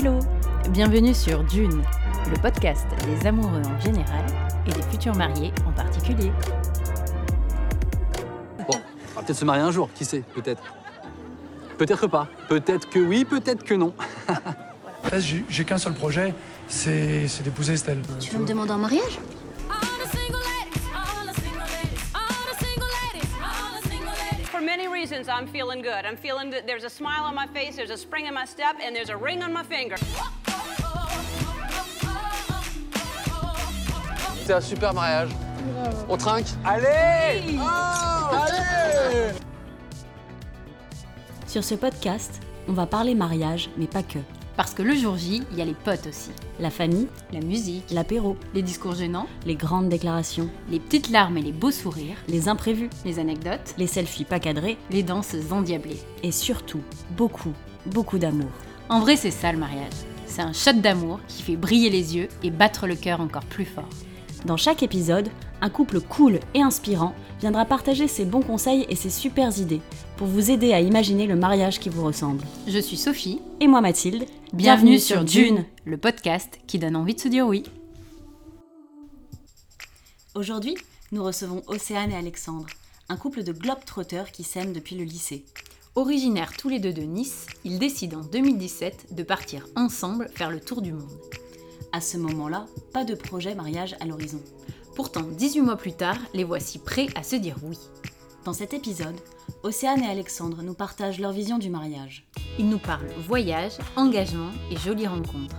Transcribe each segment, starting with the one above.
Hello Bienvenue sur Dune, le podcast des amoureux en général et des futurs mariés en particulier. Bon, on va peut-être se marier un jour, qui sait, peut-être. Peut-être pas. Peut-être que oui, peut-être que non. En fait, j'ai qu'un seul projet, c'est c'est d'épouser Estelle. Tu veux me demander en mariage? Reasons, I'm feeling good. I'm feeling that there's a smile on my face, there's a spring in my step, and there's a ring on my finger. C'est un super mariage. On trinque? Allez Allez Sur ce podcast, on va parler mariage, mais pas que. Parce que le jour J, il y a les potes aussi. La famille, la musique, l'apéro, les discours gênants, les grandes déclarations, les petites larmes et les beaux sourires, les imprévus, les anecdotes, les selfies pas cadrés, les danses endiablées. Et surtout, beaucoup, beaucoup d'amour. En vrai, c'est ça le mariage. C'est un shot d'amour qui fait briller les yeux et battre le cœur encore plus fort. Dans chaque épisode, un couple cool et inspirant viendra partager ses bons conseils et ses super idées pour vous aider à imaginer le mariage qui vous ressemble. Je suis Sophie et moi Mathilde. Bienvenue, sur Dune, le podcast qui donne envie de se dire oui. Aujourd'hui, nous recevons Océane et Alexandre, un couple de globetrotters qui s'aiment depuis le lycée. Originaires tous les deux de Nice, ils décident en 2017 de partir ensemble faire le tour du monde. À ce moment-là, pas de projet mariage à l'horizon. Pourtant, 18 mois plus tard, les voici prêts à se dire oui. Dans cet épisode, Océane et Alexandre nous partagent leur vision du mariage. Ils nous parlent voyage, engagement et jolies rencontres.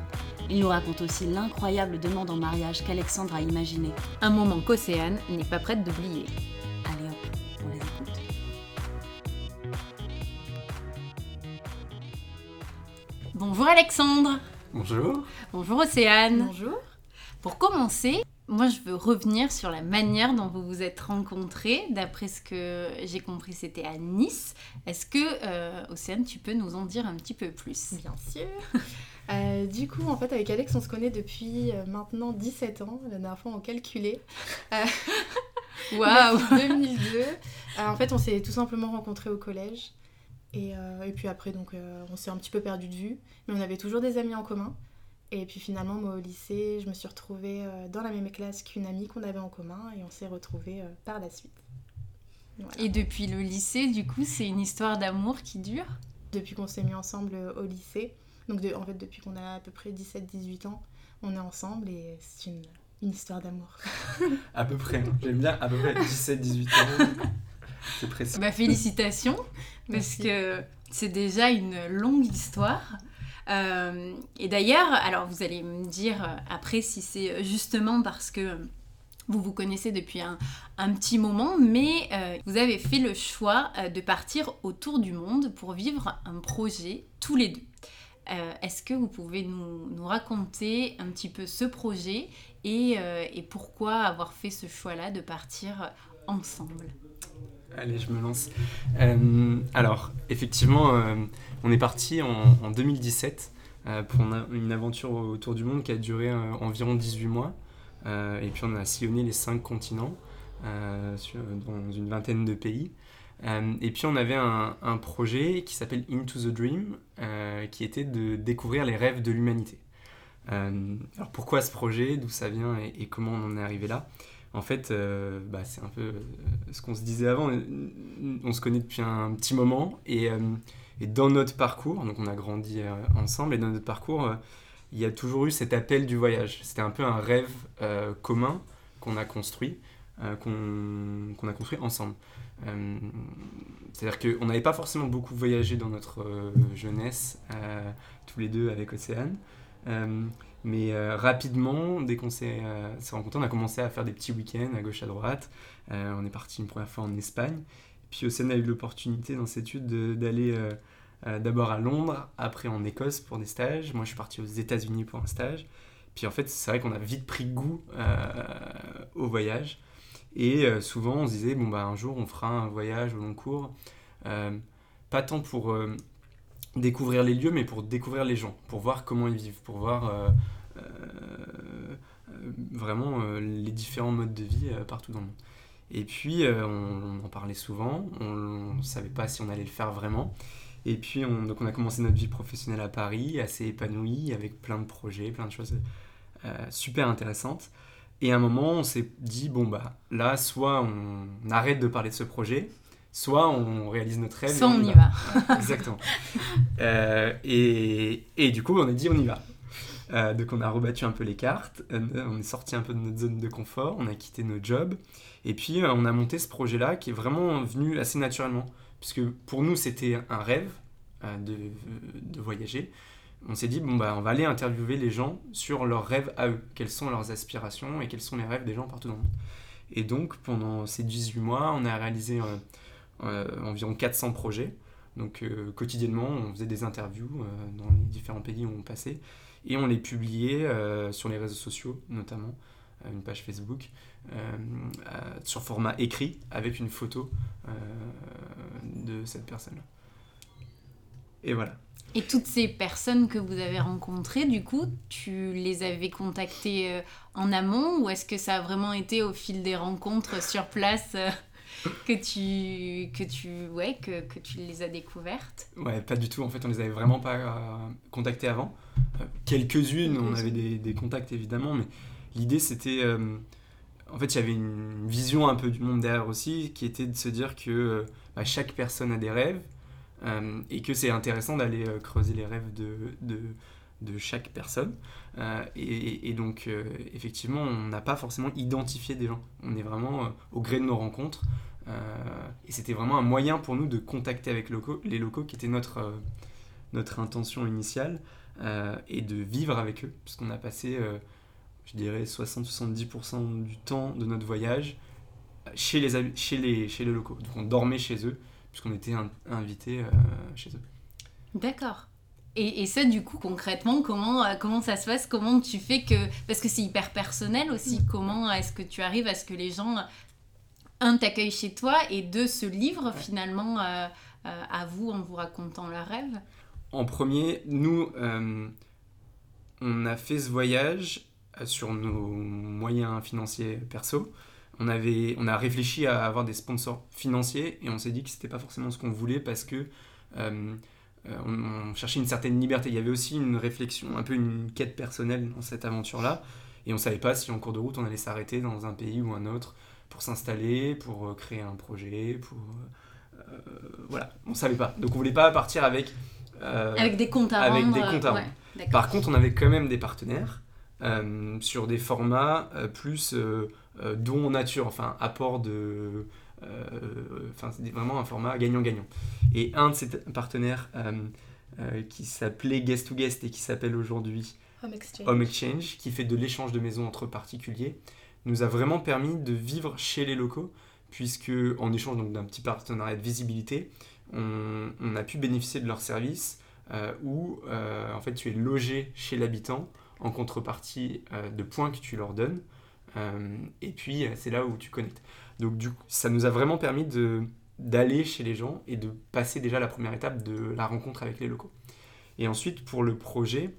Ils nous racontent aussi l'incroyable demande en mariage qu'Alexandre a imaginé. Un moment qu'Océane n'est pas prête d'oublier. Allez hop, on les écoute. Bonjour Alexandre Bonjour. Bonjour Océane Bonjour. Pour commencer, moi je veux revenir sur la manière dont vous vous êtes rencontrés. D'après ce que j'ai compris, c'était à Nice. Est-ce que, euh, Océane, tu peux nous en dire un petit peu plus? Bien sûr. Euh, du coup, en fait, avec Alex, on se connaît depuis euh, maintenant 17 ans. La dernière fois, on calculait. Waouh depuis 2002. Euh, en fait, on s'est tout simplement rencontrés au collège. Et, euh, et puis après, donc, on s'est un petit peu perdu de vue. Mais on avait toujours des amis en commun. Et puis finalement, moi, au lycée, je me suis retrouvée euh, dans la même classe qu'une amie qu'on avait en commun. Et on s'est retrouvés euh, par la suite. Voilà. Et depuis le lycée, du coup, c'est une histoire d'amour qui dure? Depuis qu'on s'est mis ensemble euh, au lycée. Donc de- en fait depuis qu'on a à peu près 17-18 ans, on est ensemble et c'est une, une histoire d'amour. À peu près. J'aime bien à peu près 17-18 ans. C'est précis. Bah, félicitations, parce Merci. que c'est déjà une longue histoire. Euh, et d'ailleurs, alors vous allez me dire euh, après si c'est justement parce que vous vous connaissez depuis un, petit moment, mais euh, vous avez fait le choix euh, de partir autour du monde pour vivre un projet tous les deux. Euh, Est-ce que vous pouvez nous, raconter un petit peu ce projet et, euh, et pourquoi avoir fait ce choix-là de partir ensemble? Allez, je me lance. Euh, alors, effectivement, euh, on est parti en, en 2017 euh, pour une, aventure autour du monde qui a duré environ 18 mois. Et puis, on a sillonné les 5 continents dans une vingtaine de pays. Et puis, on avait un, projet qui s'appelle Into the Dream, qui était de découvrir les rêves de l'humanité. Alors, pourquoi ce projet D'où ça vient et comment on en est arrivé là? En fait, euh, bah, c'est un peu euh, ce qu'on se disait avant. On se connaît depuis un petit moment et, euh, dans notre parcours, donc on a grandi ensemble et dans notre parcours, il y a toujours eu cet appel du voyage. C'était un peu un rêve commun qu'on a construit, qu'on a construit ensemble. C'est-à-dire qu'on n'avait pas forcément beaucoup voyagé dans notre jeunesse, tous les deux avec Océane. Euh, mais euh, rapidement, dès qu'on s'est euh, s'est rencontrés, on a commencé à faire des petits week-ends à gauche à droite. On est parti une première fois en Espagne. Puis Océane a eu l'opportunité dans cette étude de- d'aller d'abord à Londres, après en Écosse pour des stages. Moi, je suis parti aux États-Unis pour un stage. Puis en fait, c'est vrai qu'on a vite pris goût euh, au voyage. Et souvent, on se disait, bon, bah, un jour, on fera un voyage au long cours. Pas tant pour découvrir les lieux, mais pour découvrir les gens, pour voir comment ils vivent, pour voir euh, euh, euh, vraiment les différents modes de vie partout dans le monde. Et puis, on, en parlait souvent, on ne savait pas si on allait le faire vraiment. Et puis, on, donc on a commencé notre vie professionnelle à Paris, assez épanouie, avec plein de projets, plein de choses super intéressantes. Et à un moment, on s'est dit, bon, bah là, soit on arrête de parler de ce projet, soit on réalise notre rêve. Soit on, y va. Exactement. Euh, et, et, du coup, on a dit, on y va. Euh, donc on a rebattu un peu les cartes, on est sorti un peu de notre zone de confort, on a quitté nos jobs, et puis on a monté ce projet-là qui est vraiment venu assez naturellement puisque pour nous c'était un rêve euh, de, de, voyager. On s'est dit, bon, bah, on va aller interviewer les gens sur leurs rêves à eux, quelles sont leurs aspirations et quels sont les rêves des gens partout dans le monde. Et donc pendant ces 18 mois, on a réalisé euh, euh, environ 400 projets. Donc quotidiennement, on faisait des interviews dans les différents pays où on passait et on les publiait sur les réseaux sociaux notamment une page Facebook, sur format écrit avec une photo de cette personne-là. Et voilà. Et toutes ces personnes que vous avez rencontrées, du coup, tu les avais contactées euh, en amont ou est-ce que ça a vraiment été au fil des rencontres sur place euh, que tu que tu ouais que, que, tu les as découvertes Ouais, pas du tout. En fait, on les avait vraiment pas euh, contactées avant. Quelques-unes, on avait des, contacts évidemment, mais l'idée c'était en fait, il y avait une vision un peu du monde derrière aussi, qui était de se dire que bah, chaque personne a des rêves euh, et que c'est intéressant d'aller euh, creuser les rêves de, de, de chaque personne. Euh, et, donc, effectivement, on n'a pas forcément identifié des gens. On est vraiment au gré de nos rencontres. Et c'était vraiment un moyen pour nous de contacter avec les locaux, qui était notre, notre intention initiale, et de vivre avec eux, puisqu'on a passé je dirais 60-70% du temps de notre voyage chez les, chez, les, chez les locaux. Donc on dormait chez eux, puisqu'on était invités euh, chez eux. D'accord. Et, et, ça, du coup, concrètement, comment, euh, comment ça se passe? Comment tu fais que... Parce que c'est hyper personnel aussi. Mm. Comment est-ce que tu arrives à ce que les gens, un, t'accueillent chez toi et deux, se livrent finalement euh, à vous en vous racontant leurs rêves En premier, nous, on a fait ce voyage sur nos moyens financiers perso on, avait, on a réfléchi à avoir des sponsors financiers et on s'est dit que c'était pas forcément ce qu'on voulait parce que euh, euh, on, cherchait une certaine liberté. Il y avait aussi une réflexion, un peu une quête personnelle dans cette aventure-là. Et on savait pas si en cours de route on allait s'arrêter dans un pays ou un autre pour s'installer, pour euh, créer un projet, pour. voilà, on savait pas. Donc on voulait pas partir avec. avec des comptes à avec Des comptes à Par contre, on avait quand même des partenaires sur des formats plus euh, don nature, enfin apport de... Euh, enfin, c'est vraiment un format gagnant-gagnant. Et un de ces partenaires euh, qui s'appelait Guest to Guest et qui s'appelle aujourd'hui Home Exchange. qui fait de l'échange de maisons entre particuliers, nous a vraiment permis de vivre chez les locaux, puisque en échange d'un petit partenariat de visibilité, on, a pu bénéficier de leurs services où en fait tu es logé chez l'habitant en contrepartie de points que tu leur donnes. Euh, et puis, euh, c'est là où tu connectes. Donc, du coup, ça nous a vraiment permis de, d'aller chez les gens et de passer déjà la première étape de la rencontre avec les locaux. Et ensuite, pour le projet,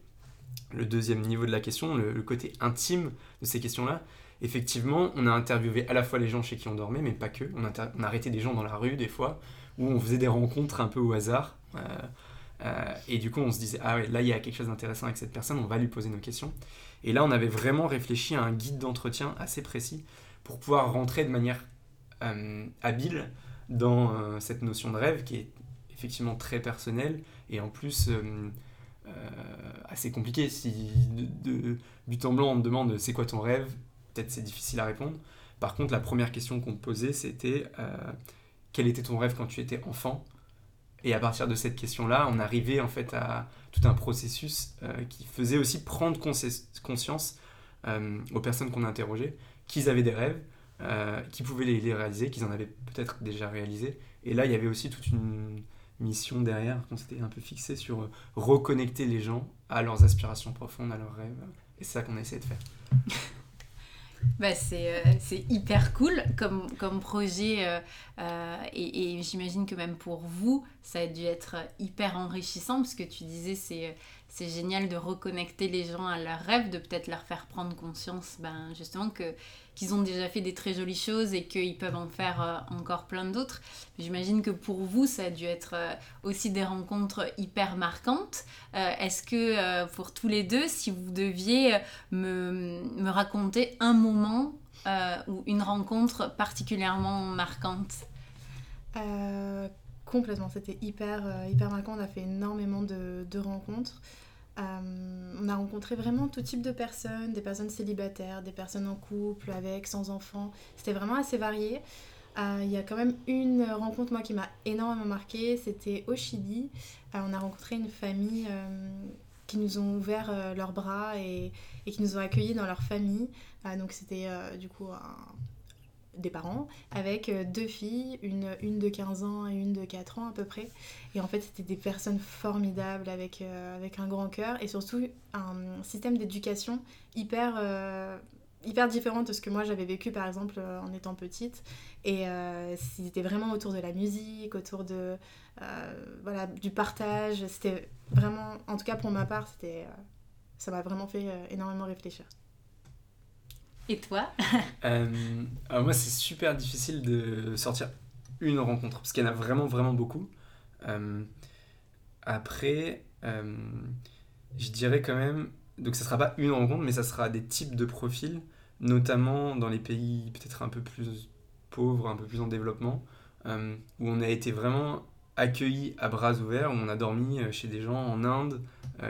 le deuxième niveau de la question, le, côté intime de ces questions-là, effectivement, on a interviewé à la fois les gens chez qui on dormait, mais pas que. On a, on a arrêté des gens dans la rue, des fois, où on faisait des rencontres un peu au hasard. Euh, et du coup, on se disait, ah ouais, là, il y a quelque chose d'intéressant avec cette personne, on va lui poser nos questions. Et là, on avait vraiment réfléchi à un guide d'entretien assez précis pour pouvoir rentrer de manière euh, habile dans euh, cette notion de rêve qui est effectivement très personnelle et en plus euh, assez compliquée. Si de, but en blanc on te demande c'est quoi ton rêve, peut-être c'est difficile à répondre. Par contre, la première question qu'on te posait c'était quel était ton rêve quand tu étais enfant? Et à partir de cette question-là, on arrivait en fait à tout un processus euh, qui faisait aussi prendre conscience euh, aux personnes qu'on interrogeait qu'ils avaient des rêves, euh, qu'ils pouvaient les, réaliser, qu'ils en avaient peut-être déjà réalisé. Et là, il y avait aussi toute une mission derrière qu'on s'était un peu fixé sur reconnecter les gens à leurs aspirations profondes, à leurs rêves. Et c'est ça qu'on a essayé de faire. bah, euh, c'est hyper cool comme, projet euh, euh, et, j'imagine que même pour vous, ça a dû être hyper enrichissant parce que tu disais c'est c'est génial de reconnecter les gens à leurs rêves, de peut-être leur faire prendre conscience, ben, justement, que qu'ils ont déjà fait des très jolies choses et qu'ils peuvent en faire euh, encore plein d'autres. J'imagine que pour vous, ça a dû être euh, aussi des rencontres hyper marquantes. Euh, est-ce que pour tous les deux, si vous deviez me, me raconter un moment ou une rencontre particulièrement marquante? Complètement, c'était hyper, hyper marquant. On a fait énormément de, de rencontres. Euh, on a rencontré vraiment tout type de personnes, des personnes célibataires, des personnes en couple, avec, sans enfants. C'était vraiment assez varié. Euh, il y a quand même une rencontre moi qui m'a énormément marqué, c'était au Chili. Euh, on a rencontré une famille qui nous ont ouvert leurs bras et, et, qui nous ont accueillis dans leur famille. donc c'était du coup un, des parents avec euh, deux filles, une, une de 15 ans et une de 4 ans à peu près. Et en fait, c'était des personnes formidables avec, euh, avec un grand cœur et surtout un système d'éducation hyper, euh, hyper différent de ce que moi j'avais vécu par exemple en étant petite. Et c'était vraiment autour de la musique, autour de, voilà, du partage. C'était vraiment, en tout cas pour ma part, c'était, ça m'a vraiment fait énormément réfléchir. Et toi euh, Moi, c'est super difficile de sortir une rencontre, parce qu'il y en a vraiment, vraiment beaucoup. Euh, après, euh, je dirais quand même, donc ça sera pas une rencontre, mais ça sera des types de profils, notamment dans les pays peut-être un peu plus pauvres, un peu plus en développement, où on a été vraiment accueillis à bras ouverts, où on a dormi chez des gens en Inde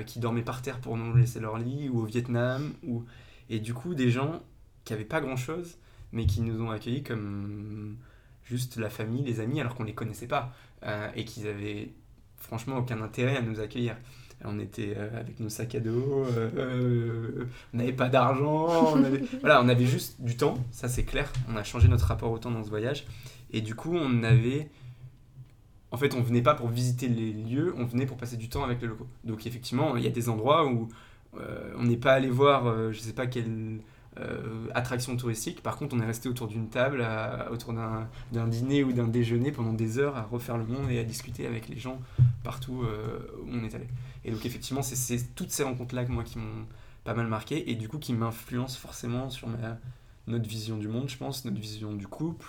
qui dormaient par terre pour nous laisser leur lit, ou au Vietnam, ou... et du coup des gens qui n'avaient pas grand-chose, mais qui nous ont accueillis comme juste la famille, les amis, alors qu'on ne les connaissait pas, euh, et qu'ils avaient franchement aucun intérêt à nous accueillir. On était euh, avec nos sacs à dos, euh, on n'avait pas d'argent, on avait... voilà, on avait juste du temps, ça c'est clair. On a changé notre rapport au temps dans ce voyage, et du coup on avait, en fait, on venait pas pour visiter les lieux, on venait pour passer du temps avec les locaux. Donc effectivement, il y a des endroits où on n'est pas allé voir, je sais pas quel euh, attraction touristique. Par contre, on est resté autour d'une table, autour d'un dîner ou d'un déjeuner pendant des heures à refaire le monde et à discuter avec les gens partout euh, où on est allé. Et donc, effectivement, c'est toutes ces rencontres-là moi qui m'ont pas mal marqué et du coup qui m'influencent forcément sur ma, notre vision du monde, je pense, notre vision du couple,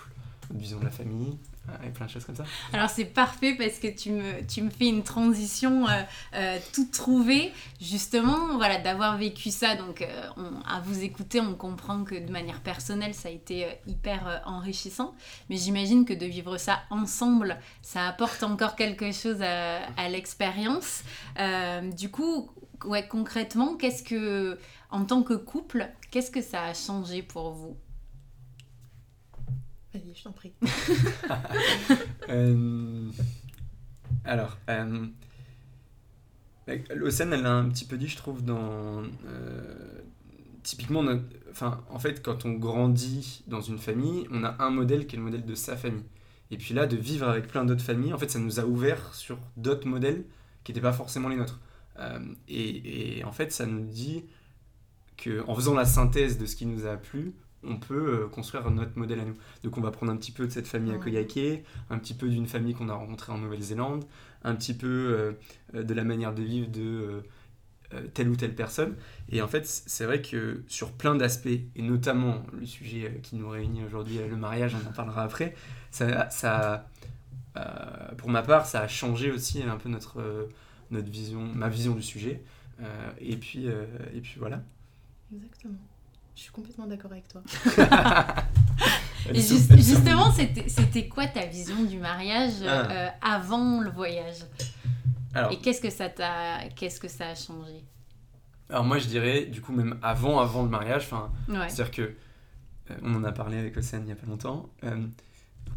notre vision de la famille et plein de choses comme ça. Alors c'est parfait parce que tu me, tu me fais une transition euh, euh, toute trouvée, justement, voilà, d'avoir vécu ça. Donc euh, à vous écouter, on comprend que de manière personnelle, ça a été hyper enrichissant. Mais j'imagine que de vivre ça ensemble, ça apporte encore quelque chose à, à l'expérience. du coup, ouais, concrètement, qu'est-ce que, en tant que couple, qu'est-ce que ça a changé pour vous? Vas-y, je t'en prie. euh, alors, euh, Océane, elle l'a un petit peu dit, je trouve, dans. Euh, typiquement, enfin, en fait, quand on grandit dans une famille, on a un modèle qui est le modèle de sa famille. Et puis là, de vivre avec plein d'autres familles, en fait, ça nous a ouvert sur d'autres modèles qui n'étaient pas forcément les nôtres. Euh, et, et, en fait, ça nous dit que en faisant la synthèse de ce qui nous a plu, on peut euh, construire notre modèle à nous. Donc on va prendre un petit peu de cette famille à Koyake, un petit peu d'une famille qu'on a rencontrée en Nouvelle-Zélande, un petit peu euh, euh, de la manière de vivre de telle ou telle personne. Et en fait, c'est vrai que sur plein d'aspects, et notamment le sujet qui nous réunit aujourd'hui, le mariage, on en parlera après, ça, ça pour ma part, ça a changé aussi un peu notre, notre vision, ma vision du sujet. et, puis, et puis voilà. Exactement. Je suis complètement d'accord avec toi. Et justement, c'était quoi ta vision du mariage ah. euh, avant le voyage? Et qu'est-ce que ça t'a, qu'est-ce que ça a changé? Alors moi, je dirais, du coup, même avant, avant le mariage, enfin, c'est-à-dire que euh, on en a parlé avec Océane il y a pas longtemps. Euh,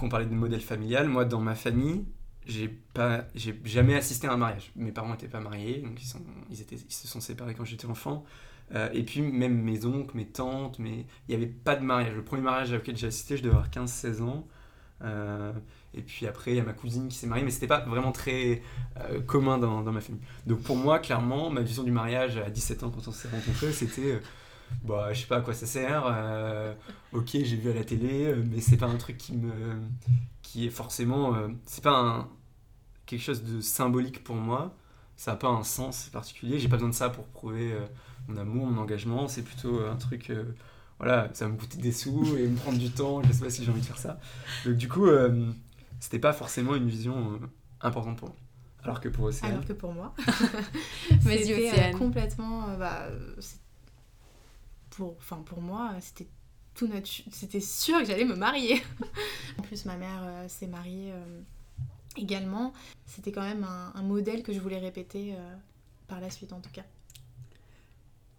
on parlait de modèle familial. Moi, dans ma famille, j'ai pas, j'ai jamais assisté à un mariage. Mes parents n'étaient pas mariés, donc ils sont, ils étaient, ils se sont séparés quand j'étais enfant. Euh, et puis même mes oncles, mes tantes, mais il n'y avait pas de mariage. Le premier mariage auquel j'ai assisté, je devais avoir 15-16 ans. Euh, et puis après, il y a ma cousine qui s'est mariée, mais c'était pas vraiment très euh, commun dans, ma famille. Donc pour moi, clairement, ma vision du mariage à 17 ans quand on s'est rencontrés, c'était bah je sais pas à quoi ça sert. ok, j'ai vu à la télé, mais c'est pas un truc qui me qui est forcément c'est pas quelque chose de symbolique pour moi. ça n'a pas un sens particulier. J'ai pas besoin de ça pour prouver mon amour, mon engagement. C'est plutôt un truc voilà, ça va me coûter des sous et me prendre du temps, je sais pas si j'ai envie de faire ça. Donc du coup, euh, c'était pas forcément une vision euh, importante pour moi. Alors que pour Océane. Alors que pour moi. c'était euh, complètement. Bah, pour, enfin, pour moi, c'était tout C'était sûr que j'allais me marier. en plus, ma mère s'est mariée également. C'était quand même un, un, modèle que je voulais répéter par la suite, en tout cas.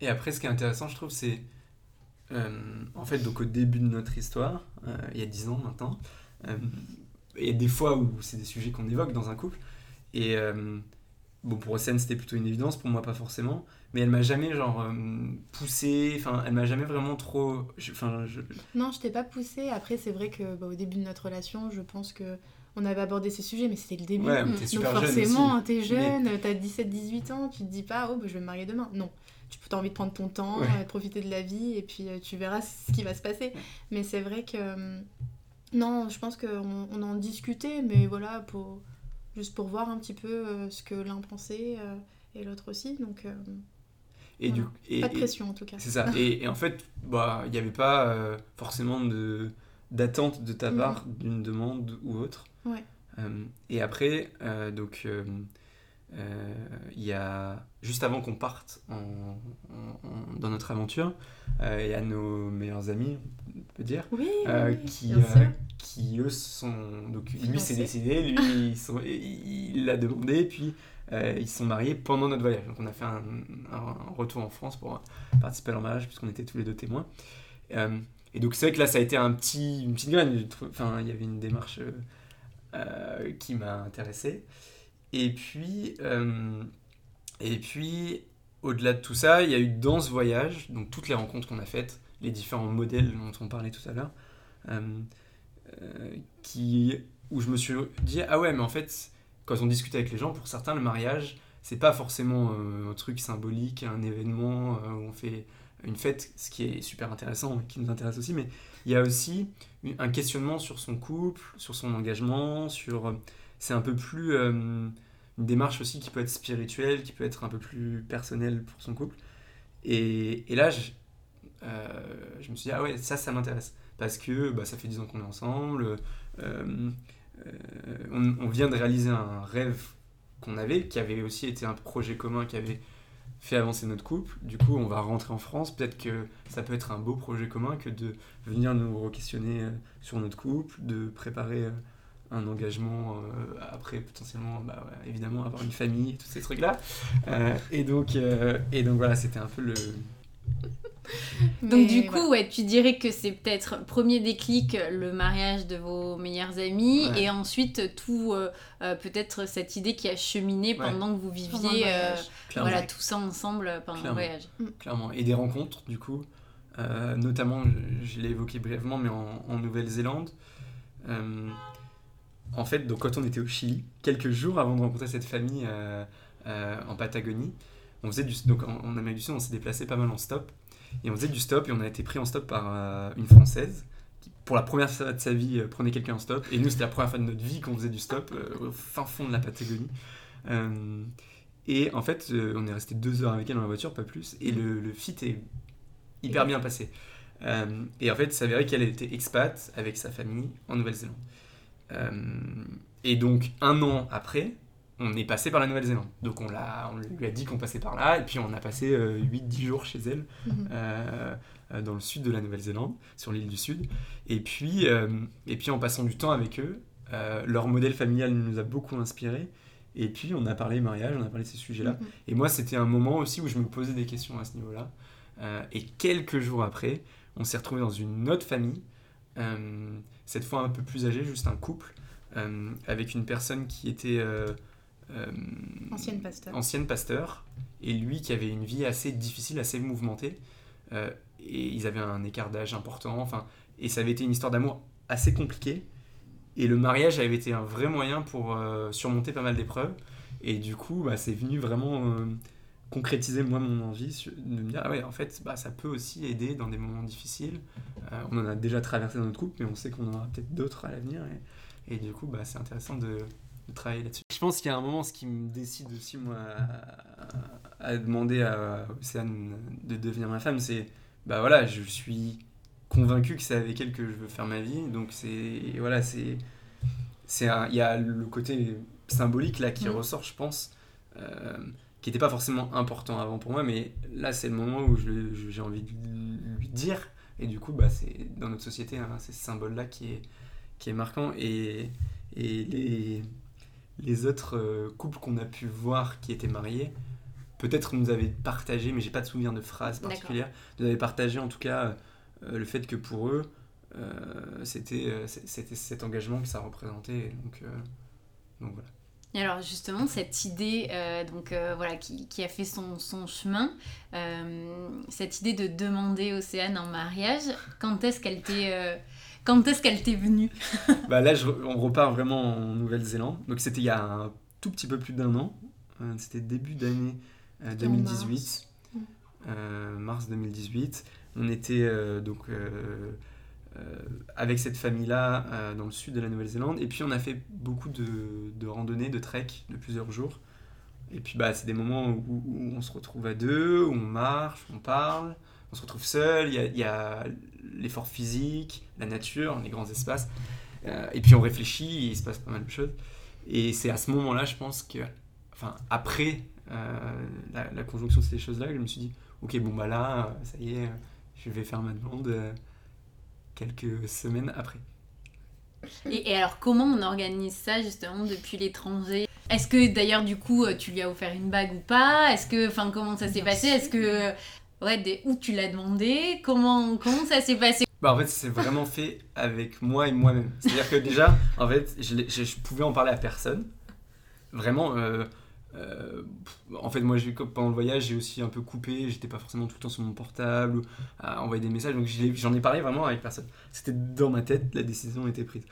Et après, ce qui est intéressant, je trouve, c'est euh, en fait, donc au début de notre histoire, euh, il y a 10 ans maintenant, euh, il y a des fois où c'est des sujets qu'on évoque dans un couple. Et bon, pour Océane, c'était plutôt une évidence, pour moi, pas forcément. Mais elle m'a jamais, genre, poussé, enfin, elle m'a jamais vraiment trop. Enfin, je... Non, je t'ai pas poussé. Après, c'est vrai que bah, au début de notre relation, je pense que on avait abordé ces sujets, mais c'était le début. Ouais, es super Donc forcément, t'es jeune, mais... t'as 17-18 ans, tu te dis pas, oh, bah, je vais me marier demain. Non tu peux envie de prendre ton temps, euh, de profiter de la vie, et puis euh, tu verras ce qui va se passer. Mais c'est vrai que. Euh, non, je pense qu'on on en discutait, mais voilà, pour, juste pour voir un petit peu ce que l'un pensait et l'autre aussi. Donc. Et du, et, pas de pression en tout cas. C'est ça. et, en fait, bah, il n'y avait pas forcément de d'attente de ta part d'une demande ou autre. Ouais. et après, donc euh, il y a, juste avant qu'on parte dans notre aventure, euh, il y a nos meilleurs amis, on peut dire, euh, qui, qui eux sont. Donc lui s'est décidé, lui il l'a demandé, puis ils sont mariés pendant notre voyage. Donc on a fait un, retour en France pour participer à leur mariage, puisqu'on était tous les deux témoins. et donc c'est vrai que là ça a été un petit, une petite graine, enfin il y avait une démarche qui m'a intéressé. Et puis, euh, et puis au-delà de tout ça, il y a eu dans ce voyage, donc toutes les rencontres qu'on a faites, les différents modèles dont on parlait tout à l'heure, euh, euh, qui, où je me suis dit, ah ouais, mais en fait, quand on discute avec les gens, pour certains, le mariage, c'est pas forcément un truc symbolique, un événement où on fait une fête, ce qui est super intéressant, qui nous intéresse aussi, mais il y a aussi un questionnement sur son couple, sur son engagement, sur c'est un peu plus une démarche aussi qui peut être spirituelle, qui peut être un peu plus personnelle pour son couple. Et, et là, je, euh, je, me suis dit, ah ouais, ça, ça m'intéresse. Parce que bah, ça fait 10 ans qu'on est ensemble, euh, on, on, vient de réaliser un rêve qu'on avait, qui avait aussi été un projet commun qui avait fait avancer notre couple. Du coup, on va rentrer en France. Peut-être que ça peut être un beau projet commun que de venir nous re-questionner sur notre couple, de préparer un engagement euh, après potentiellement bah évidemment avoir une famille et tous ces trucs là euh, et donc euh, et donc voilà c'était un peu le donc du coup ouais tu dirais que c'est peut-être premier déclic le mariage de vos meilleurs amis et ensuite tout peut-être cette idée qui a cheminé pendant que vous viviez voilà tout ça ensemble pendant le voyage. Mm. clairement. Et des rencontres du coup notamment je, l'ai évoqué brièvement mais en, en Nouvelle-Zélande en fait, donc, quand on était au Chili, quelques jours avant de rencontrer cette famille euh, euh, en Patagonie, on faisait du, donc en, Amérique du Sud, on s'est déplacé pas mal en stop. Et on faisait du stop et on a été pris en stop par euh, une Française qui, pour la première fois de sa vie, prenait quelqu'un en stop. Et nous, c'était la première fois de notre vie qu'on faisait du stop au fin fond de la Patagonie. et en fait, on est resté deux heures avec elle dans la voiture, pas plus. Et le, le fit est hyper bien passé. et en fait, il s'avérait qu'elle était expat avec sa famille en Nouvelle-Zélande. Euh, et donc, un an après, on est passé par la Nouvelle-Zélande. Donc, on, l'a, on lui a dit qu'on passait par là, et puis on a passé 8-10 euh, jours chez elle, mhm. euh, dans le sud de la Nouvelle-Zélande, sur l'île du Sud. Et puis, et puis, en passant du temps avec eux, leur modèle familial nous a beaucoup inspiré. Et puis, on a parlé mariage, on a parlé de ces sujets-là. Mhm. Et moi, c'était un moment aussi où je me posais des questions à ce niveau-là. et quelques jours après, on s'est retrouvé dans une autre famille cette fois un peu plus âgé, juste un couple, euh, avec une personne qui était... Euh, euh, ancienne pasteur. Ancienne pasteur, et lui qui avait une vie assez difficile, assez mouvementée. et ils avaient un écart d'âge important, enfin, et ça avait été une histoire d'amour assez compliquée. Et le mariage avait été un vrai moyen pour surmonter pas mal d'épreuves. Et du coup, bah, c'est venu vraiment concrétiser moi mon envie de me dire ah ouais en fait bah, ça peut aussi aider dans des moments difficiles euh, on en a déjà traversé dans notre couple mais on sait qu'on en aura peut-être d'autres à l'avenir et, et, du coup bah, c'est intéressant de, de travailler là-dessus. Je pense qu'il y a un moment, ce qui me décide aussi, moi, à, à demander à Océane de devenir ma femme, c'est, bah voilà, je suis convaincu que c'est avec elle que je veux faire ma vie. Donc c'est voilà, c'est c'est il y a le côté symbolique là qui Mm. ressort, je pense, euh, qui n'était pas forcément important avant pour moi, mais là c'est le moment où j'ai envie de lui dire. Et du coup, bah, c'est dans notre société, hein, c'est ce symbole-là qui est, qui est marquant. Et, et les, les autres euh, couples qu'on a pu voir qui étaient mariés, peut-être nous avaient partagé, mais j'ai pas de souvenir de phrase particulière, nous avaient partagé en tout cas euh, le fait que pour eux, euh, c'était c'était cet engagement que ça représentait. Donc, euh, donc voilà. Et alors justement, cette idée euh, donc, euh, voilà, qui, qui a fait son, son chemin, euh, cette idée de demander Océane en mariage, quand est-ce qu'elle t'est quand est-ce qu'elle t'est venue? Bah là, je on repart vraiment en Nouvelle-Zélande. Donc c'était il y a un tout petit peu plus d'un an. C'était début d'année euh, C'était en 2018. mars. Euh, mars 2018. On était donc avec cette famille-là euh, dans le sud de la Nouvelle-Zélande. Et puis on a fait beaucoup de, randonnées, de trek de plusieurs jours. Et puis bah, c'est des moments où, on se retrouve à deux, où on marche, on parle, on se retrouve seul. Il y a, l'effort physique, la nature, les grands espaces. Euh, et puis on réfléchit, il se passe pas mal de choses. Et c'est à ce moment-là, je pense que, enfin, après euh, la, la conjonction de ces choses-là, que je me suis dit, ok, bon bah là, euh, ça y est, euh, je vais faire ma demande euh, quelques semaines après. et, et alors comment on organise ça justement depuis l'étranger? Est-ce que d'ailleurs du coup euh, tu lui as offert une bague ou pas? Est-ce que, enfin comment ça s'est passé? Est-ce que, ouais, des, où tu l'as demandé? Comment comment ça s'est passé? Bah en fait, c'est vraiment fait avec moi et moi-même. C'est-à-dire que déjà, en fait, je- je pouvais en parler à personne. Vraiment, euh, euh, en fait, moi, pendant le voyage, j'ai aussi un peu coupé. J'étais pas forcément tout le temps sur mon portable à envoyer des messages. Donc j'en ai parlé vraiment avec personne. C'était dans ma tête, la décision était prise.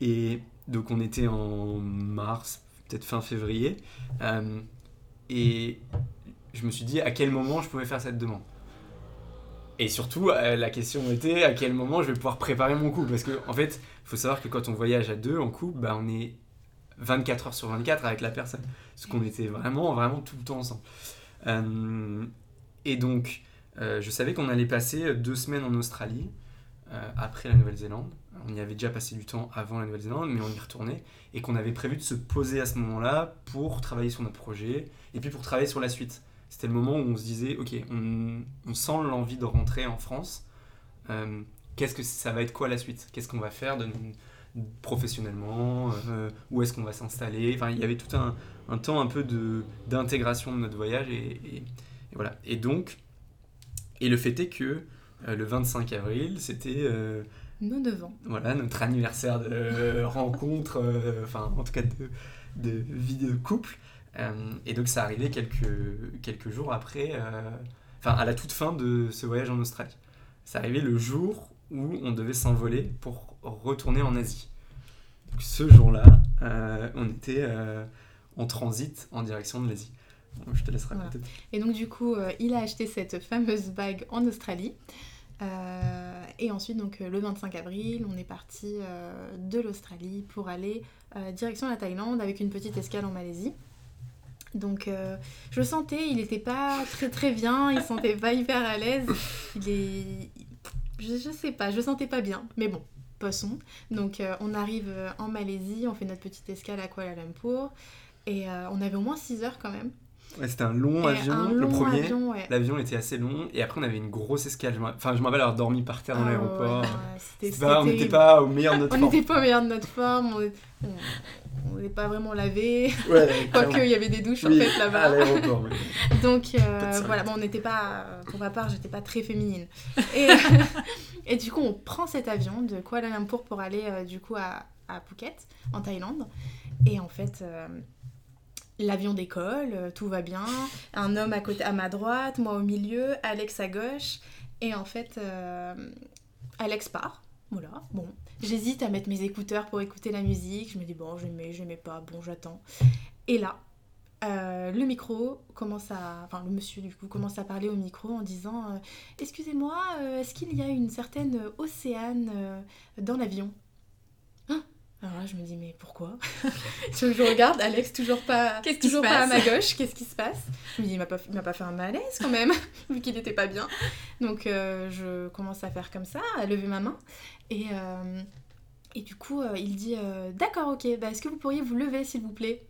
Et donc on était en mars, peut-être fin février. euh, et je me suis dit à quel moment je pouvais faire cette demande? Et surtout, euh, la question était à quel moment je vais pouvoir préparer mon coup? Parce que, en fait, il faut savoir que quand on voyage à deux en couple, bah, on est 24 heures sur 24 avec la personne. Parce qu'on était vraiment, vraiment tout le temps ensemble. Euh, et donc, euh, je savais qu'on allait passer deux semaines en Australie, euh, après la Nouvelle-Zélande. On y avait déjà passé du temps avant la Nouvelle-Zélande, mais on y retournait. Et qu'on avait prévu de se poser à ce moment-là pour travailler sur notre projet, et puis pour travailler sur la suite. C'était le moment où on se disait, ok, on, sent l'envie de rentrer en France. Qu'est-ce que ça va être quoi la suite? Qu'est-ce qu'on va faire de, professionnellement euh, Où est-ce qu'on va s'installer Enfin, il y avait tout un, un temps un peu de d'intégration de notre voyage et, et- et voilà. Et donc, et le fait est que euh, le 25 avril, c'était euh, devons. voilà, notre anniversaire de rencontre, enfin en tout cas de, de vie de couple. Et donc ça arrivait quelques, quelques jours après, enfin à la toute fin de ce voyage en Australie. Ça arrivait le jour où on devait s'envoler pour retourner en Asie. Donc ce jour-là, euh, on était euh, en transit en direction de l'Asie. Donc, je te laisse raconter. Et donc du coup, euh, il a acheté cette fameuse bague en Australie. Euh, et ensuite, donc le 25 avril, on est parti euh, de l'Australie pour aller euh, direction la Thaïlande avec une petite escale en Malaisie. Donc euh, je le sentais, il n'était pas très très bien, il se sentait pas hyper à l'aise. Il est, je, je sais pas, je le sentais pas bien. Mais bon, poisson. Donc euh, on arrive euh, en Malaisie, on fait notre petite escale à Kuala Lumpur. Et euh, on avait au moins 6 heures quand même. Ouais, c'était un long Et avion, un le premier. ouais. L'avion était assez long et après on avait une grosse escale. Enfin, je me rappelle avoir dormi par terre dans Ah l'aéroport. ouais, c'était- C'était pas- on n'était pas au meilleur de notre On forme. n'était pas au meilleur de notre forme, on est- on on n'est pas vraiment lavé, Ouais, quoique il y avait des douches Oui, en fait À là-bas. l'aéroport, oui. Donc euh, voilà, bon, on n'était pas, pour ma part, j'étais pas très féminine. Et, et du coup, on prend cet avion de Kuala Lumpur pour aller euh, du coup à, à Phuket, en Thaïlande. Et en fait, euh, l'avion décolle, euh, tout va bien. Un homme à côté, à ma droite, moi au milieu, Alex à gauche. Et en fait, euh, Alex part. Voilà, bon. J'hésite à mettre mes écouteurs pour écouter la musique. Je me dis, bon, je mets, je mets pas, bon, j'attends. Et là, euh, le micro commence à. Enfin, le monsieur, du coup, commence à parler au micro en disant Excusez-moi, est-ce qu'il y a une certaine Océane dans l'avion? Hein? Alors là, je me dis, mais pourquoi? Je, je regarde Alex, toujours pas, toujours pas à ma gauche. Qu'est-ce qui se passe? Je me dis, il m'a pas, il m'a pas fait un malaise quand même, vu qu'il n'était pas bien. Donc, euh, je commence à faire comme ça, à lever ma main. Et, euh, et du coup, euh, il dit, d'accord, ok, bah, est-ce que vous pourriez vous lever, s'il vous plaît?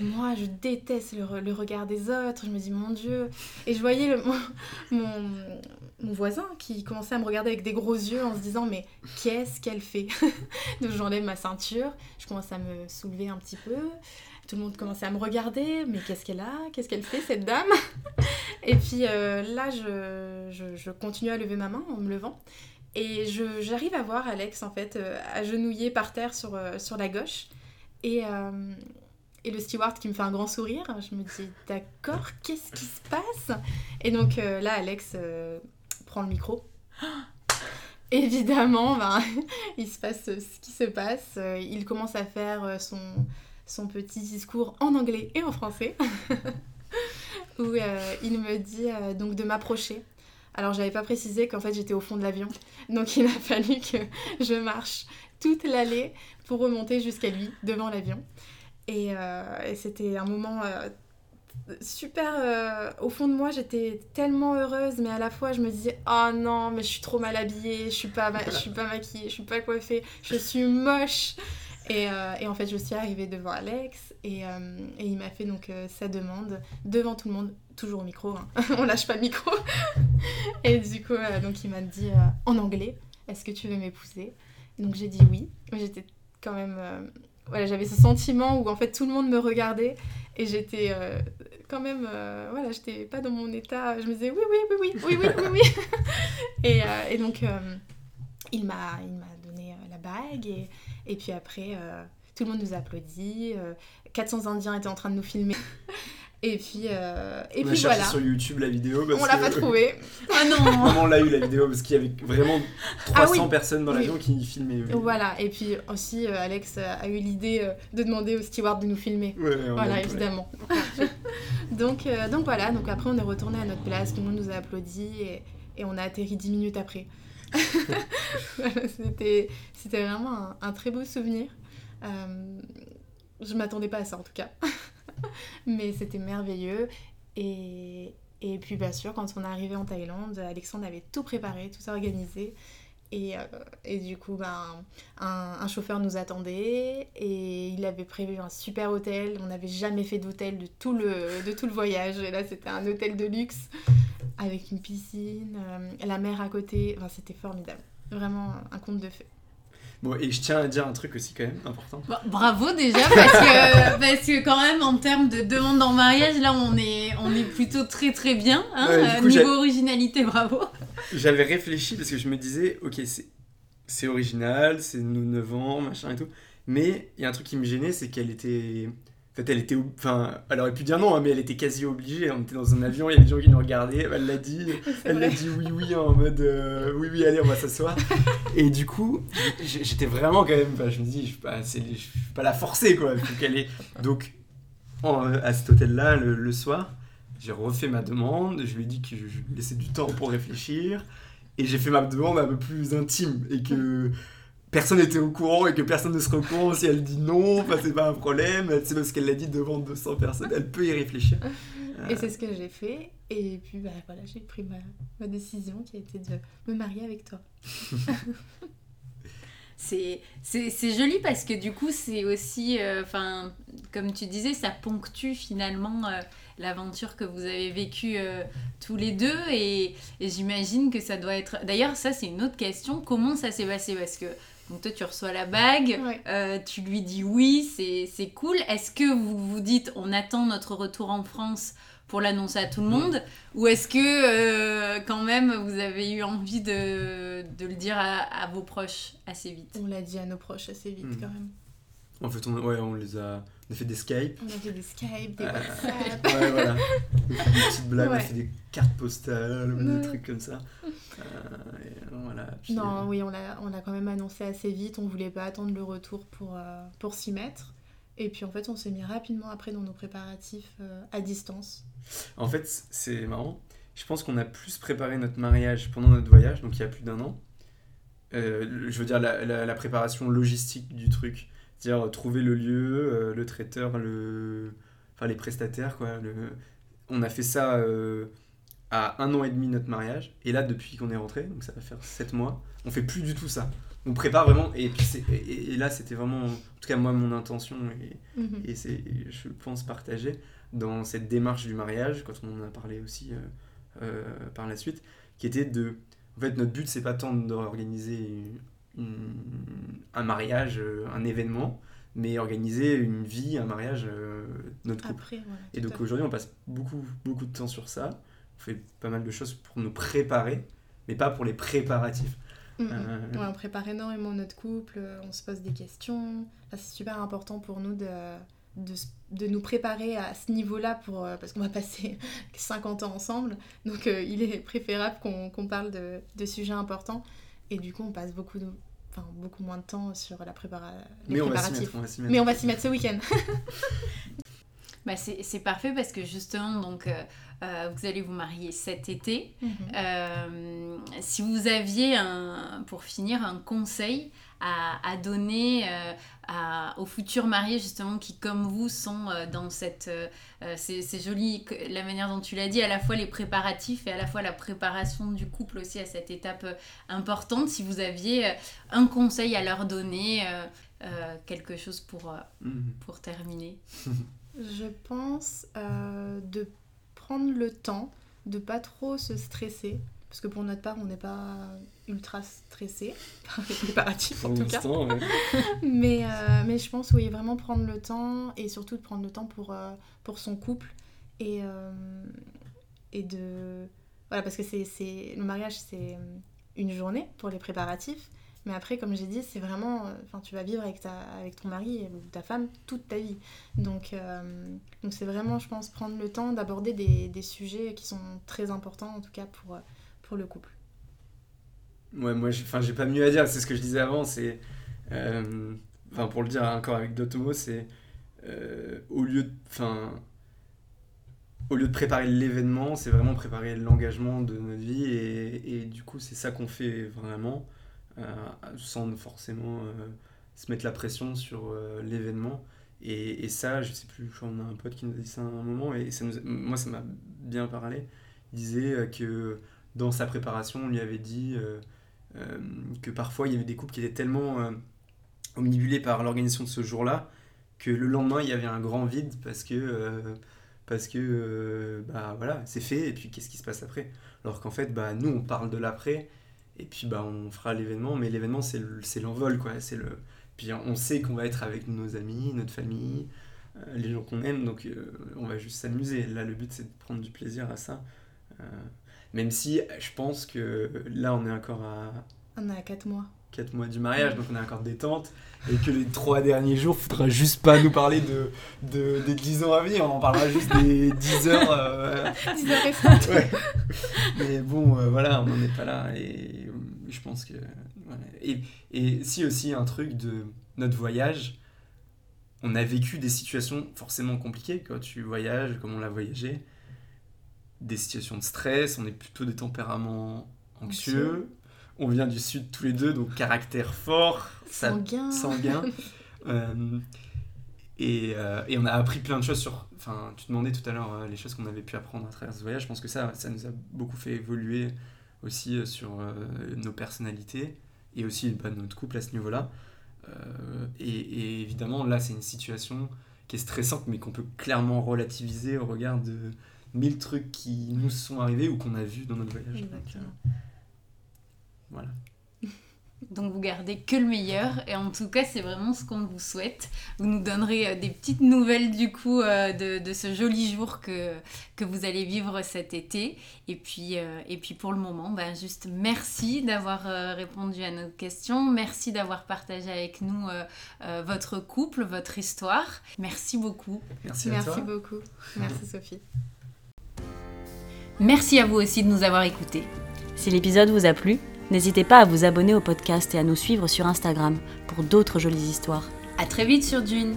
Moi, je déteste le, re- le regard des autres. Je me dis, mon Dieu. Et je voyais mon, voisin qui commençait à me regarder avec des gros yeux en se disant, mais qu'est-ce qu'elle fait? Donc j'enlève ma ceinture, je commence à me soulever un petit peu. Tout le monde commençait à me regarder, mais qu'est-ce qu'elle a? Qu'est-ce qu'elle fait, cette dame? Et puis euh, là, je, continue à lever ma main en me levant. Et j'arrive à voir Alex, en fait, euh, agenouillé par terre sur, euh, sur la gauche. Et, euh, et le steward qui me fait un grand sourire. Je me dis, d'accord, qu'est-ce qui se passe? Et donc euh, là, Alex euh, prend le micro. Évidemment, ben, il se passe ce qui se passe. Euh, Il commence à faire euh, son, son petit discours en anglais et en français. où euh, il me dit euh, donc de m'approcher. Alors j'avais pas précisé qu'en fait j'étais au fond de l'avion. Donc il a fallu que je marche toute l'allée pour remonter jusqu'à lui, devant l'avion. Et, euh, et c'était un moment euh, super... euh, au fond de moi, j'étais tellement heureuse, mais à la fois, je me disais, oh non, mais je suis trop mal habillée, je suis pas, je suis pas maquillée, je suis pas coiffée, je suis moche. Et, et en fait, je suis arrivée devant Alex et, il m'a fait donc sa demande devant tout le monde, toujours au micro, hein. on lâche pas le micro. et du coup, donc il m'a dit en anglais, est-ce que tu veux m'épouser? Donc j'ai dit oui, mais j'étais quand même... voilà, j'avais ce sentiment où en fait tout le monde me regardait et j'étais euh, quand même... euh, voilà, j'étais pas dans mon état, je me disais oui, oui, oui, oui, oui, oui, oui, oui. et, euh, et donc il m'a il m'a donné la bague et, et puis après tout le monde nous a applaudi, euh, 400 Indiens étaient en train de nous filmer. Et puis, euh, et on a cherché voilà, sur YouTube la vidéo. Parce on l'a pas trouvé. Ah non on l'a eu la vidéo Parce qu'il y avait vraiment 300 Ah oui. personnes dans Oui. l'avion qui filmaient. Voilà, et puis aussi euh, Alex a eu l'idée euh, de demander au steward de nous filmer. Ouais, Voilà, évidemment. donc, euh, donc voilà, donc après on est retourné à notre place, tout le monde nous a applaudi et, et on a atterri 10 minutes après. Voilà, C'était vraiment un, un très beau souvenir. Je m'attendais pas à ça en tout cas. Mais c'était merveilleux. Et, et puis bien sûr, quand on est arrivé en Thaïlande, Alexandre avait tout préparé, tout organisé. Et, euh, et du coup, ben, un, chauffeur nous attendait et il avait prévu un super hôtel. On n'avait jamais fait d'hôtel de, tout le- de tout le voyage. Et là, c'était un hôtel de luxe avec une piscine, euh, la mer à côté. Enfin, c'était formidable. Vraiment un conte de fées. Bon, et je tiens à dire un truc aussi quand même important. Bah, bravo déjà parce que, parce que quand même en termes de demande en mariage là on est, on est plutôt très très bien hein, Ouais, euh, coup, niveau originalité bravo J'avais réfléchi parce que je me disais, ok, c'est, c'est original, c'est nous 9 ans, machin et tout. Mais il y a un truc qui me gênait, c'est qu'elle était. Fait, elle était. Enfin, elle aurait pu dire non, hein, mais elle était quasi obligée. On était dans un avion, il y avait des gens qui nous regardaient. Elle l'a dit. Elle l'a dit oui, oui, en mode euh, oui, oui, allez, on va s'asseoir. et du coup, j'étais vraiment quand même. enfin, je me dis, je ne vais pas la forcer, quoi. Qu'elle ait. Donc, en- à cet hôtel-là, le, le soir, j'ai refait ma demande. Je lui ai dit que je, je laissais du temps pour réfléchir. Et j'ai fait ma demande un peu plus intime. Et que personne n'était au courant. Et que personne ne serait au courant si elle dit non. Enfin, c'est pas un problème. C'est parce qu'elle l'a dit devant 200 personnes. Elle peut y réfléchir. Et c'est ce que j'ai fait. Et puis bah, voilà, j'ai pris ma, ma décision qui a été de me marier avec toi. c'est joli parce que du coup c'est aussi euh, enfin comme tu disais ça ponctue finalement euh, l'aventure que vous avez vécue euh, tous les deux et, et j'imagine que ça doit être d'ailleurs ça c'est une autre question comment ça s'est passé? Parce que donc toi tu reçois la bague Ouais. Euh, tu lui dis oui, c'est c'est cool. Est-ce que vous vous dites on attend notre retour en France pour l'annoncer à tout le monde Ou est-ce que euh, quand même vous avez eu envie de, de le dire à, à vos proches assez vite? On l'a dit à nos proches assez vite Mm. quand même. En fait, on, ouais, on les a. On a fait des Skype. On a fait des Skype, des Euh, WhatsApp. Ouais, voilà. On a fait des petites blagues, on a fait des cartes postales, Ouais. des trucs comme ça. Euh, et voilà. Puis, Non, euh, oui, on l'a on l'a quand même annoncé assez vite. On voulait pas attendre le retour pour, euh, pour s'y mettre. Et puis en fait, on s'est mis rapidement après dans nos préparatifs à distance. En fait, c'est marrant. Je pense qu'on a plus préparé notre mariage pendant notre voyage, donc il y a plus d'un an. je veux dire la, la- la préparation logistique du truc. C'est-à-dire euh, trouver le lieu, euh, le traiteur, le... enfin les prestataires. Quoi, le... On a fait ça euh, à un an et demi notre mariage. Et là, depuis qu'on est rentré, donc ça va faire sept mois, on fait plus du tout ça. On prépare vraiment. Et, puis c'est- et, et là, c'était vraiment, en tout cas moi, mon intention. Et, Mhm. et c'est, je pense, partagé dans cette démarche du mariage, quand on en a parlé aussi euh, euh, par la suite, qui était de. En fait, notre but, c'est pas tant d'organiser un mariage, euh, un événement, mais organiser une vie, un mariage, euh, notre couple. Après, Et donc aujourd'hui, on passe beaucoup, beaucoup de temps sur ça. On fait pas mal de choses pour nous préparer, mais pas pour les préparatifs. Euh, Ouais, on prépare énormément notre couple, euh, on se pose des questions. Enfin, c'est super important pour nous de, de, nous préparer à ce niveau-là pour, euh, parce qu'on va passer 50 ans ensemble. Donc euh, il est préférable qu'on qu'on parle de, de sujets importants. Et du coup, on passe beaucoup, de, enfin, beaucoup moins de temps sur la prépara les mais on va s'y mettre, on va s'y mettre. Mais on va s'y mettre ce week-end. Bah, c'est parfait parce que justement, donc, euh, euh, vous allez vous marier cet été. Euh, si vous aviez, un, pour finir, un conseil à, à donner euh, à- aux futurs mariés, justement, qui, comme vous, sont euh, dans cette... c'est joli, la manière dont tu l'as dit, à la fois les préparatifs et à la fois la préparation du couple aussi à cette étape importante. Si vous aviez un conseil à leur donner, euh, euh, quelque chose pour, euh, Mhm. pour terminer. Je pense euh, de prendre le temps, de pas trop se stresser. Parce que pour notre part, on n'est pas ultra stressé par les préparatifs en tout cas. ouais. Mais, euh, mais je pense, oui, vraiment prendre le temps et surtout de prendre le temps pour, euh, pour son couple et, et de. Voilà, parce que c'est, le mariage, c'est une journée pour les préparatifs. Mais après, comme j'ai dit, c'est vraiment. euh, Enfin, tu vas vivre avec, ta, avec ton mari ou ta femme toute ta vie. Donc, euh, donc c'est vraiment, je pense, prendre le temps d'aborder des, des sujets qui sont très importants, en tout cas pour, euh, pour le couple. Ouais, moi, j'ai- pas mieux à dire. C'est ce que je disais avant. C'est, euh, pour le dire encore avec d'autres mots, c'est au lieu de, enfin, au lieu de préparer l'événement, c'est vraiment préparer l'engagement de notre vie. Et, et du coup, c'est ça qu'on fait vraiment, sans forcément euh, se mettre la pression sur euh, l'événement. Et, ça, je sais plus, qu'on a un pote qui nous a dit ça à un moment, et moi, ça m'a bien parlé. Il disait euh, que dans sa préparation, on lui avait dit euh, euh, que parfois il y avait des couples qui étaient tellement euh, omnibulés par l'organisation de ce jour-là que le lendemain il y avait un grand vide parce que euh, parce que euh, bah voilà c'est fait et puis qu'est-ce qui se passe après? Alors qu'en fait bah nous on parle de l'après et puis bah on fera l'événement mais l'événement c'est le- c'est l'envol quoi c'est le puis on sait qu'on va être avec nos amis notre famille euh, les gens qu'on aime donc euh, on va juste s'amuser là le but c'est de prendre du plaisir à ça Euh, même si je pense que là, on est encore à On est à 4 mois. 4 mois du mariage, donc on est encore détente. Et que les 3 derniers jours, faudra juste pas nous parler de, de, des 10 ans à venir, on parlera juste des 10 heures. euh, 10 heures restantes. ouais. Mais bon, euh, voilà, on n'en est pas là. Et je pense que. voilà. Et, et si aussi un truc de notre voyage, on a vécu des situations forcément compliquées quand tu voyages, comme on l'a voyagé. Des situations de stress, on est plutôt des tempéraments anxieux. Anxieux. On vient du sud tous les deux, donc caractère fort, ça- Sanguin. sanguin. Euh, et, euh, et on a appris plein de choses sur. Enfin, tu demandais tout à l'heure euh, les choses qu'on avait pu apprendre à travers ce voyage. Je pense que ça, ça nous a beaucoup fait évoluer aussi euh, sur euh, nos personnalités et aussi bah, notre couple à ce niveau-là. Euh, et, et évidemment, là, c'est une situation qui est stressante, mais qu'on peut clairement relativiser au regard de mille trucs qui nous sont arrivés ou qu'on a vus dans notre voyage. Exactement. voilà. Donc vous gardez que le meilleur et en tout cas c'est vraiment ce qu'on vous souhaite. Vous nous donnerez euh, des petites nouvelles du coup euh, de, de ce joli jour que, que vous allez vivre cet été. Et puis, euh, et puis pour le moment, ben, juste merci d'avoir répondu à nos questions. Merci d'avoir partagé avec nous votre couple, votre histoire. Merci beaucoup. Merci, à Merci toi. beaucoup. Merci Sophie. Merci à vous aussi de nous avoir écoutés. Si l'épisode vous a plu, N'hésitez pas à vous abonner au podcast et à nous suivre sur Instagram pour d'autres jolies histoires. À très vite sur Dune!